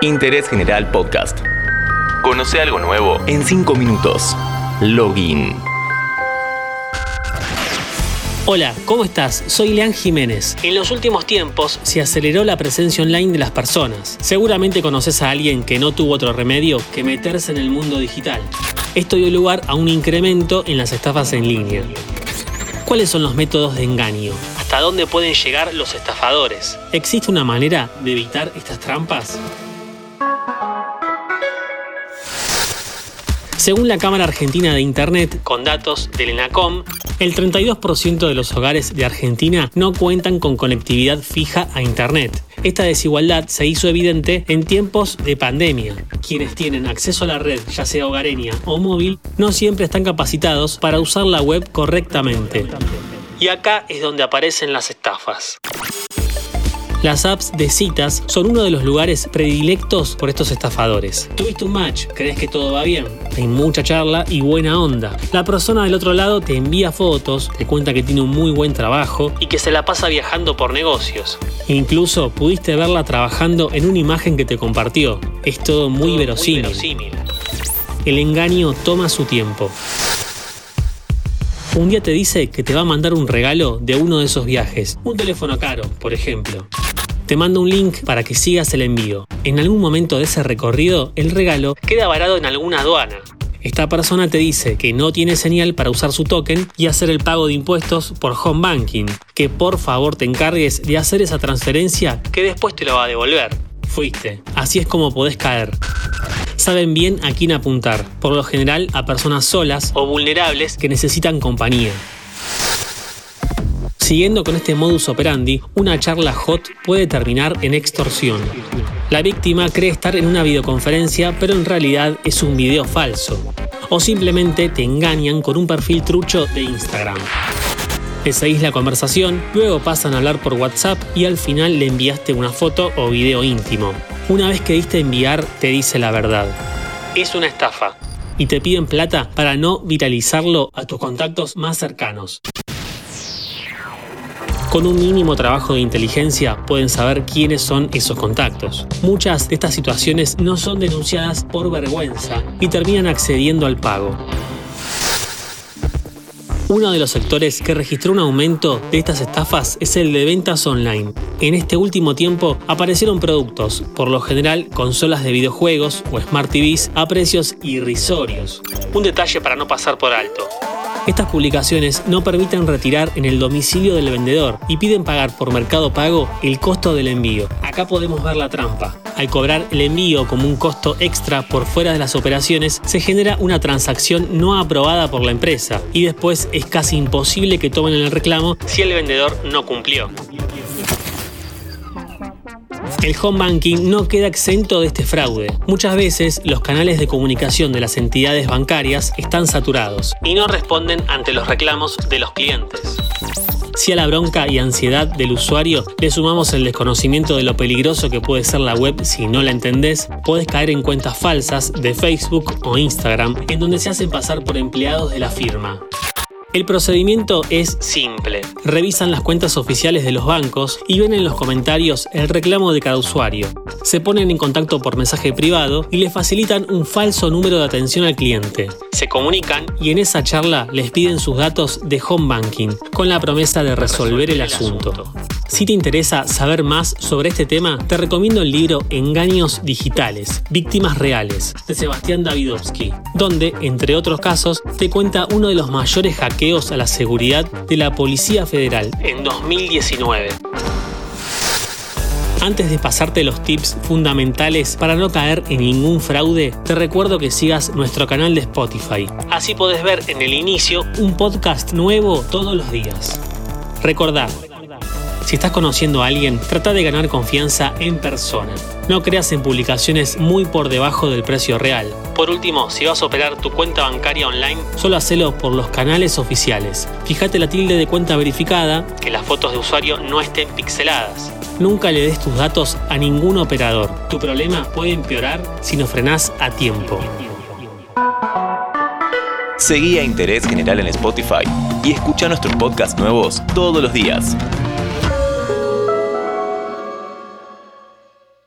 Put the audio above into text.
Interés General Podcast. Conoce algo nuevo en 5 minutos. Login. Hola, ¿cómo estás? Soy Leán Jiménez. En los últimos tiempos se aceleró la presencia online de las personas. Seguramente conoces a alguien que no tuvo otro remedio que meterse en el mundo digital. Esto dio lugar a un incremento en las estafas en línea. ¿Cuáles son los métodos de engaño? ¿Hasta dónde pueden llegar los estafadores? ¿Existe una manera de evitar estas trampas? Según la Cámara Argentina de Internet, con datos del ENACOM, el 32% de los hogares de Argentina no cuentan con conectividad fija a Internet. Esta desigualdad se hizo evidente en tiempos de pandemia. Quienes tienen acceso a la red, ya sea hogareña o móvil, no siempre están capacitados para usar la web correctamente. Y acá es donde aparecen las estafas. Las apps de citas son uno de los lugares predilectos por estos estafadores. Tuviste un match, crees que todo va bien, hay mucha charla y buena onda. La persona del otro lado te envía fotos, te cuenta que tiene un muy buen trabajo y que se la pasa viajando por negocios. Incluso pudiste verla trabajando en una imagen que te compartió. Es todo muy, verosímil. muy verosímil. El engaño toma su tiempo. Un día te dice que te va a mandar un regalo de uno de esos viajes, un teléfono caro, por ejemplo. Te manda un link para que sigas el envío. En algún momento de ese recorrido, el regalo queda varado en alguna aduana. Esta persona te dice que no tiene señal para usar su token y hacer el pago de impuestos por home banking, que por favor te encargues de hacer esa transferencia que después te lo va a devolver. Fuiste. Así es como podés caer. Saben bien a quién apuntar, por lo general a personas solas o vulnerables que necesitan compañía. Siguiendo con este modus operandi, una charla hot puede terminar en extorsión. La víctima cree estar en una videoconferencia, pero en realidad es un video falso. O simplemente te engañan con un perfil trucho de Instagram. Le seguís la conversación, luego pasan a hablar por WhatsApp y al final le enviaste una foto o video íntimo. Una vez que diste enviar, te dice la verdad. Es una estafa. Y te piden plata para no viralizarlo a tus contactos más cercanos. Con un mínimo trabajo de inteligencia pueden saber quiénes son esos contactos. Muchas de estas situaciones no son denunciadas por vergüenza y terminan accediendo al pago. Uno de los sectores que registró un aumento de estas estafas es el de ventas online. En este último tiempo aparecieron productos, por lo general consolas de videojuegos o smart TVs, a precios irrisorios. Un detalle para no pasar por alto. Estas publicaciones no permiten retirar en el domicilio del vendedor y piden pagar por Mercado Pago el costo del envío. Acá podemos ver la trampa. Al cobrar el envío como un costo extra por fuera de las operaciones, se genera una transacción no aprobada por la empresa y después es casi imposible que tomen el reclamo si el vendedor no cumplió. El home banking no queda exento de este fraude. Muchas veces los canales de comunicación de las entidades bancarias están saturados y no responden ante los reclamos de los clientes. Si a la bronca y ansiedad del usuario le sumamos el desconocimiento de lo peligroso que puede ser la web si no la entendés, puedes caer en cuentas falsas de Facebook o Instagram en donde se hacen pasar por empleados de la firma. El procedimiento es simple. Revisan las cuentas oficiales de los bancos y ven en los comentarios el reclamo de cada usuario. Se ponen en contacto por mensaje privado y le facilitan un falso número de atención al cliente. Se comunican y en esa charla les piden sus datos de home banking con la promesa de resolver el asunto. Si te interesa saber más sobre este tema, te recomiendo el libro Engaños Digitales, Víctimas Reales, de Sebastián Davidovsky, donde, entre otros casos, te cuenta uno de los mayores hackeos a la seguridad de la Policía Federal en 2019. Antes de pasarte los tips fundamentales para no caer en ningún fraude, te recuerdo que sigas nuestro canal de Spotify. Así podés ver en el inicio un podcast nuevo todos los días. Recordá, si estás conociendo a alguien, trata de ganar confianza en persona. No creas en publicaciones muy por debajo del precio real. Por último, si vas a operar tu cuenta bancaria online, solo hacelo por los canales oficiales. Fíjate la tilde de cuenta verificada, que las fotos de usuario no estén pixeladas. Nunca le des tus datos a ningún operador. Tu problema puede empeorar si no frenás a tiempo. Seguí a Interés General en Spotify y escucha nuestros podcasts nuevos todos los días.